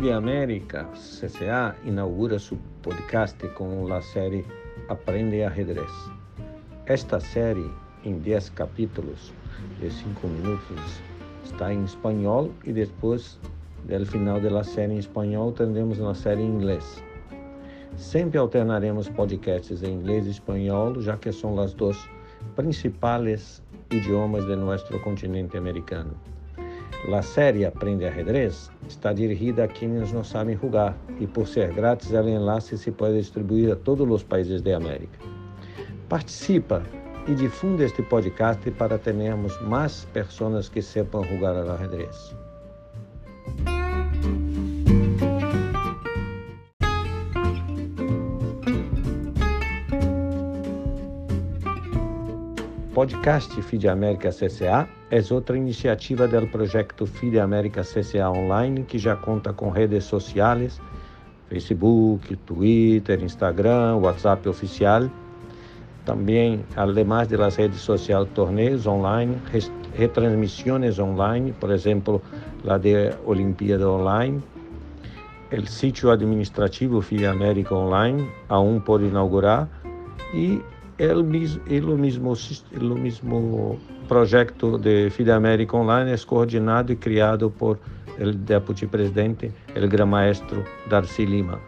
FIDE América CCA inaugura su podcast con la serie Aprende Ajedrez. Esta serie, en 10 capítulos de 5 minutos, está en español y después del final de la serie en español tendremos una serie en inglés. Sempre alternaremos podcasts em inglês e espanhol, já que são as duas principais idiomas de nosso continente americano. A série Aprende Ajedrez está dirigida a quienes não sabem jogar e, por ser grátis, o enlace se pode distribuir a todos os países da América. Participa e difunde este podcast para termos mais pessoas que sepam jogar ao ajedrez. Podcast FIDE América CCA é outra iniciativa do projeto FIDE América CCA Online, que já conta com redes sociais, Facebook, Twitter, Instagram, WhatsApp oficial. Também, de las redes sociais, torneios online, retransmissões online, por exemplo, a de Olimpíada Online, o sítio administrativo FIDE América Online, aún por inaugurar, e el, el, mismo, el mismo projeto de FIDE América Online é coordenado e criado por o deputy presidente, o gran maestro Darcy Lima.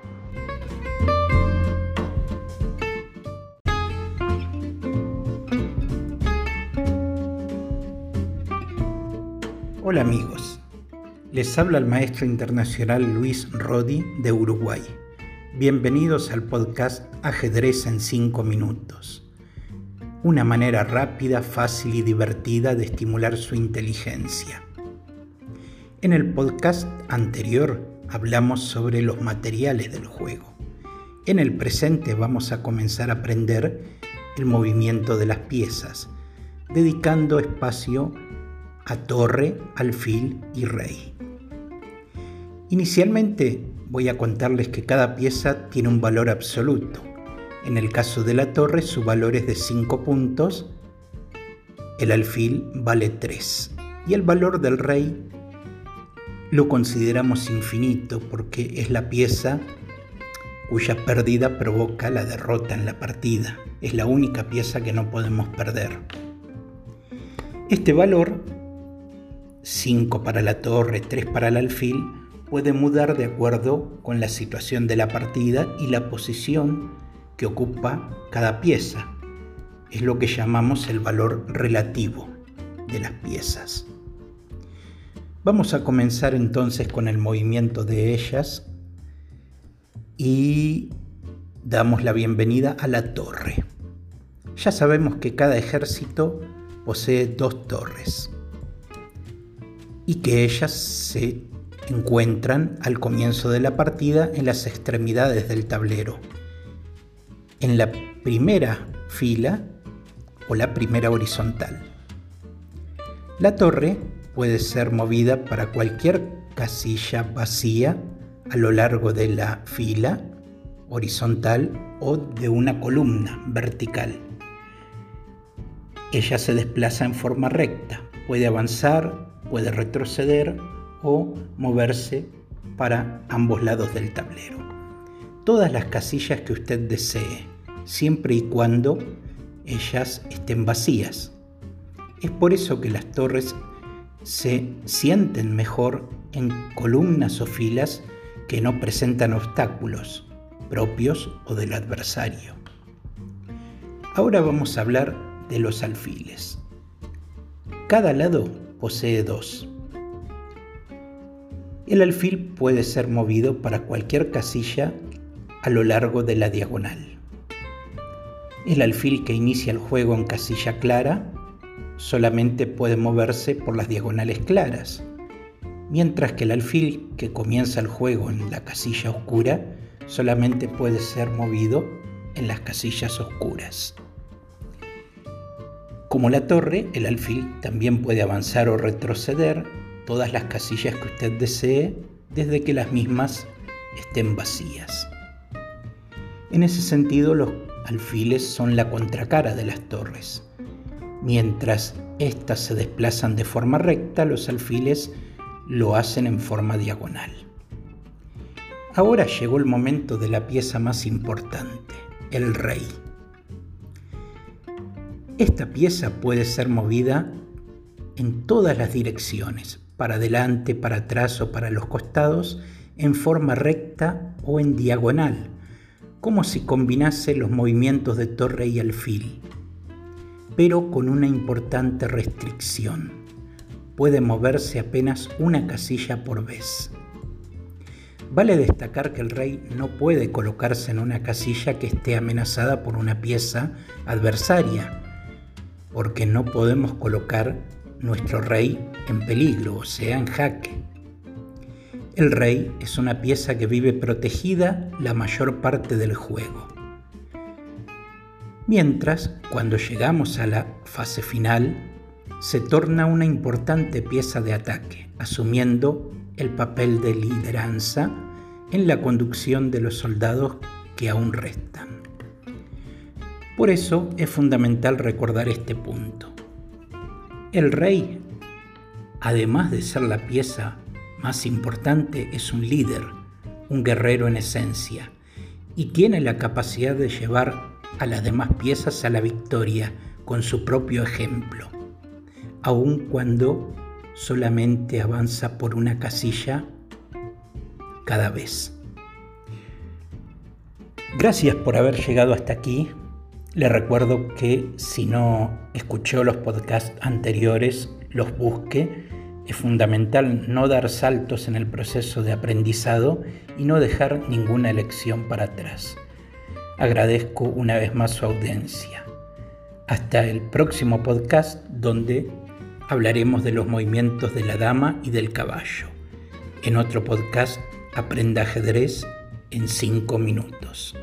Hola amigos, les habla el maestro internacional Luis Rodi de Uruguay. Bienvenidos al podcast Ajedrez en 5 minutos una manera rápida, fácil y divertida de estimular su inteligencia. En el podcast anterior hablamos sobre los materiales del juego. En el presente vamos a comenzar a aprender el movimiento de las piezas, dedicando espacio a torre, alfil y rey. Inicialmente voy a contarles que cada pieza tiene un valor absoluto en el caso de la torre su valor es de 5 puntos, el alfil vale 3 y el valor del rey lo consideramos infinito porque es la pieza cuya pérdida provoca la derrota en la partida. Es la única pieza que no podemos perder. Este valor, 5 para la torre, 3 para el alfil, puede mudar de acuerdo con la situación de la partida y la posición que ocupa cada pieza. Es lo que llamamos el valor relativo de las piezas. Vamos a comenzar entonces con el movimiento de ellas y damos la bienvenida a la torre. Ya sabemos que cada ejército posee dos torres y que ellas se encuentran al comienzo de la partida en las extremidades del tablero en la primera fila o la primera horizontal. La torre puede ser movida para cualquier casilla vacía a lo largo de la fila horizontal o de una columna vertical. Ella se desplaza en forma recta, puede avanzar, puede retroceder o moverse para ambos lados del tablero. Todas las casillas que usted desee siempre y cuando ellas estén vacías. Es por eso que las torres se sienten mejor en columnas o filas que no presentan obstáculos propios o del adversario. Ahora vamos a hablar de los alfiles. Cada lado posee dos. El alfil puede ser movido para cualquier casilla a lo largo de la diagonal. El alfil que inicia el juego en casilla clara solamente puede moverse por las diagonales claras, mientras que el alfil que comienza el juego en la casilla oscura solamente puede ser movido en las casillas oscuras. Como la torre, el alfil también puede avanzar o retroceder todas las casillas que usted desee desde que las mismas estén vacías. En ese sentido, los alfiles son la contracara de las torres. Mientras éstas se desplazan de forma recta, los alfiles lo hacen en forma diagonal. Ahora llegó el momento de la pieza más importante, el rey. Esta pieza puede ser movida en todas las direcciones, para adelante, para atrás o para los costados, en forma recta o en diagonal, como si combinase los movimientos de torre y alfil, pero con una importante restricción. Puede moverse apenas una casilla por vez. Vale destacar que el rey no puede colocarse en una casilla que esté amenazada por una pieza adversaria, porque no podemos colocar nuestro rey en peligro, o sea, en jaque. El rey es una pieza que vive protegida la mayor parte del juego. Mientras, cuando llegamos a la fase final, se torna una importante pieza de ataque, asumiendo el papel de lideranza en la conducción de los soldados que aún restan. Por eso es fundamental recordar este punto. El rey, además de ser la pieza más importante, es un líder, un guerrero en esencia, y tiene la capacidad de llevar a las demás piezas a la victoria con su propio ejemplo, aun cuando solamente avanza por una casilla cada vez. Gracias por haber llegado hasta aquí. Le recuerdo que si no escuchó los podcasts anteriores, los busque. Es fundamental no dar saltos en el proceso de aprendizado y no dejar ninguna elección para atrás. Agradezco una vez más su audiencia. Hasta el próximo podcast donde hablaremos de los movimientos de la dama y del caballo. En otro podcast, Aprenda ajedrez en 5 minutos.